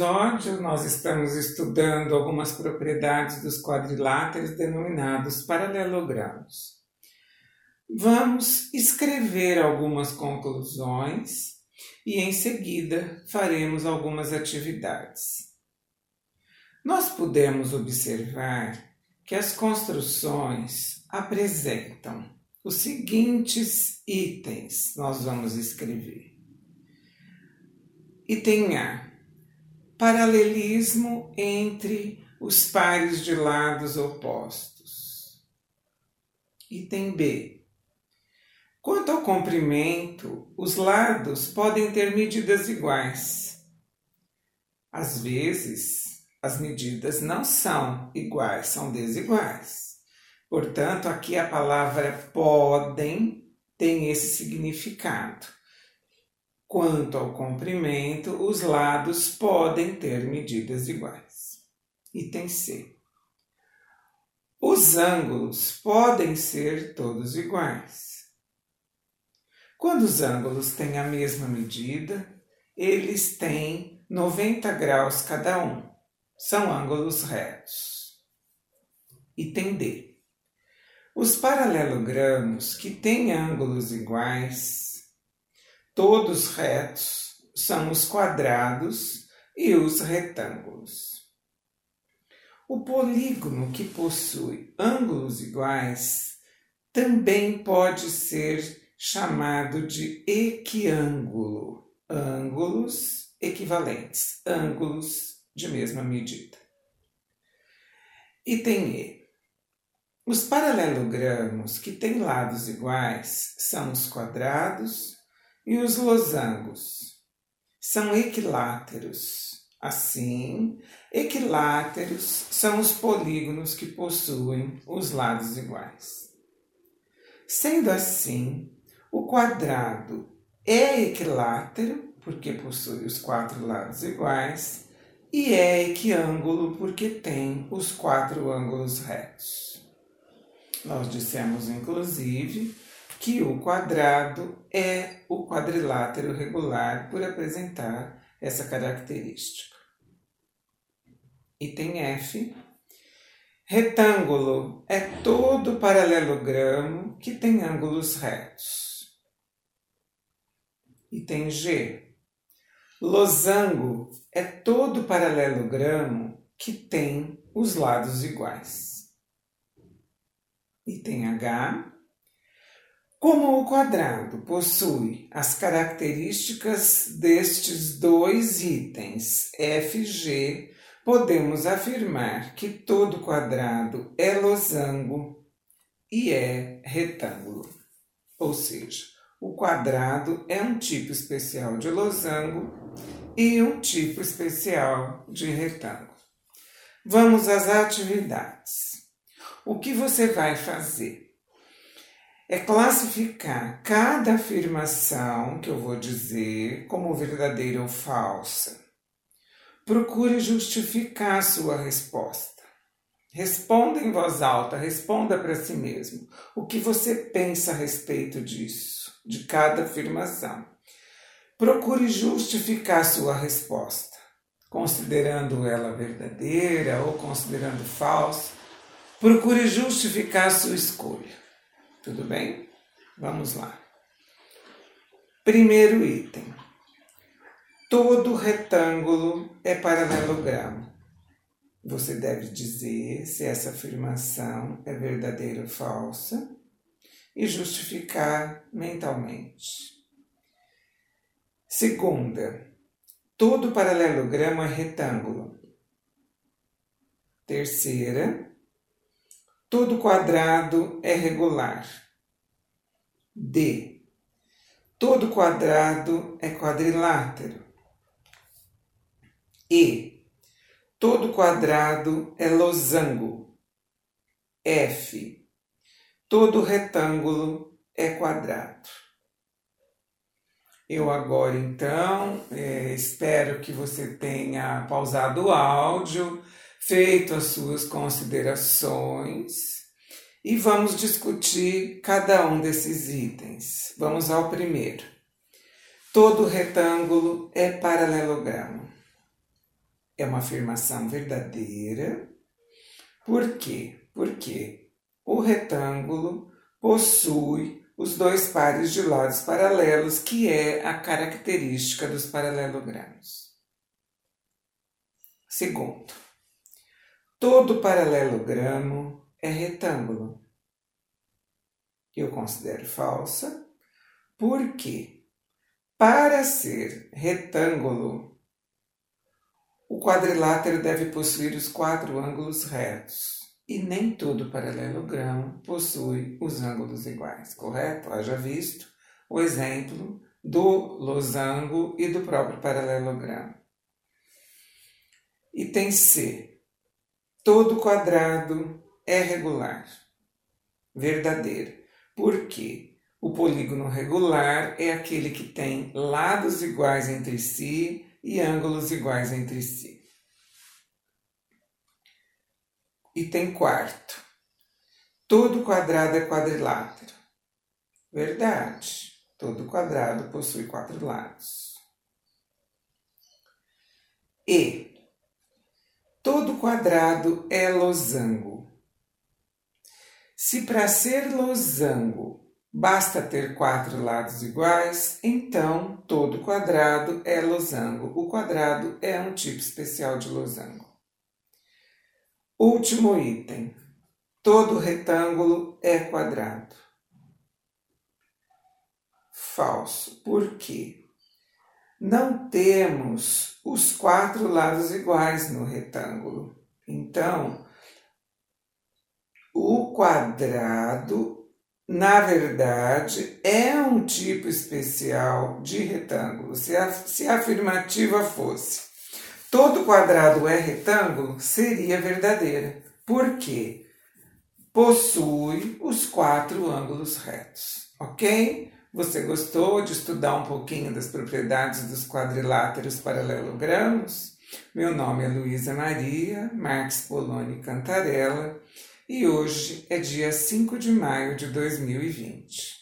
episódio, nós estamos estudando algumas propriedades dos quadriláteros denominados paralelogramos. Vamos escrever algumas conclusões e, em seguida, faremos algumas atividades. Nós podemos observar que as construções apresentam os seguintes itens, nós vamos escrever. Item A: paralelismo entre os pares de lados opostos. Item B: quanto ao comprimento, os lados podem ter medidas iguais. Às vezes, as medidas não são iguais, são desiguais. Portanto, aqui a palavra podem tem esse significado. Quanto ao comprimento, os lados podem ter medidas iguais. Item C. Os ângulos podem ser todos iguais. Quando os ângulos têm a mesma medida, eles têm 90 graus cada um. São ângulos retos. Item D. Os paralelogramos que têm ângulos iguais Todos retos são os quadrados e os retângulos. O polígono que possui ângulos iguais também pode ser chamado de equiângulo, ângulos equivalentes, ângulos de mesma medida. Item E. Os paralelogramos que têm lados iguais são os quadrados e os losangos são equiláteros. Assim, equiláteros são os polígonos que possuem os lados iguais. Sendo assim, o quadrado é equilátero, porque possui os quatro lados iguais, e é equiângulo, porque tem os quatro ângulos retos. Nós dissemos, inclusive, que o quadrado é o quadrilátero regular por apresentar essa característica. Item F. Retângulo é todo paralelogramo que tem ângulos retos. Item G. Losango é todo paralelogramo que tem os lados iguais. Item H. Como o quadrado possui as características destes dois itens f g, podemos afirmar que todo quadrado é losango e é retângulo. Ou seja, o quadrado é um tipo especial de losango e um tipo especial de retângulo. Vamos às atividades. O que você vai fazer? É classificar cada afirmação que eu vou dizer como verdadeira ou falsa. Procure justificar sua resposta. Responda em voz alta, responda para si mesmo o que você pensa a respeito disso, de cada afirmação. Procure justificar sua resposta, considerando ela verdadeira ou considerando falsa. Procure justificar sua escolha. Tudo bem? Vamos lá. Primeiro item. Todo retângulo é paralelogramo. Você deve dizer se essa afirmação é verdadeira ou falsa e justificar mentalmente. Segunda, todo paralelogramo é retângulo. Terceira, Todo quadrado é regular. D. Todo quadrado é quadrilátero. E. Todo quadrado é losango. F. Todo retângulo é quadrado. Eu agora então é, espero que você tenha pausado o áudio feito as suas considerações e vamos discutir cada um desses itens. Vamos ao primeiro. Todo retângulo é paralelogramo. é uma afirmação verdadeira. Por quê? Porque o retângulo possui os dois pares de lados paralelos, que é a característica dos paralelogramos. Segundo, todo paralelogramo é retângulo. Eu considero falsa, porque para ser retângulo, o quadrilátero deve possuir os quatro ângulos retos. E nem todo paralelogramo possui os ângulos iguais, correto? Haja visto o exemplo do losango e do próprio paralelogramo. Item C. Todo quadrado é regular. Verdadeiro. Por quê? O polígono regular é aquele que tem lados iguais entre si e ângulos iguais entre si. Item quarto. Todo quadrado é quadrilátero. Verdade. Todo quadrado possui quatro lados. E todo quadrado é losango. Se para ser losango basta ter quatro lados iguais, então todo quadrado é losango. O quadrado é um tipo especial de losango. Último item. Todo retângulo é quadrado. Falso. Por quê? Não temos os quatro lados iguais no retângulo. Então, o quadrado, na verdade, é um tipo especial de retângulo. Se a, se a afirmativa fosse todo quadrado é retângulo, seria verdadeira. Por quê? Possui os quatro ângulos retos, ok? Você gostou de estudar um pouquinho das propriedades dos quadriláteros paralelogramos? Meu nome é Luísa Maria Marques Poloni Cantarella e hoje é dia 5 de maio de 2020.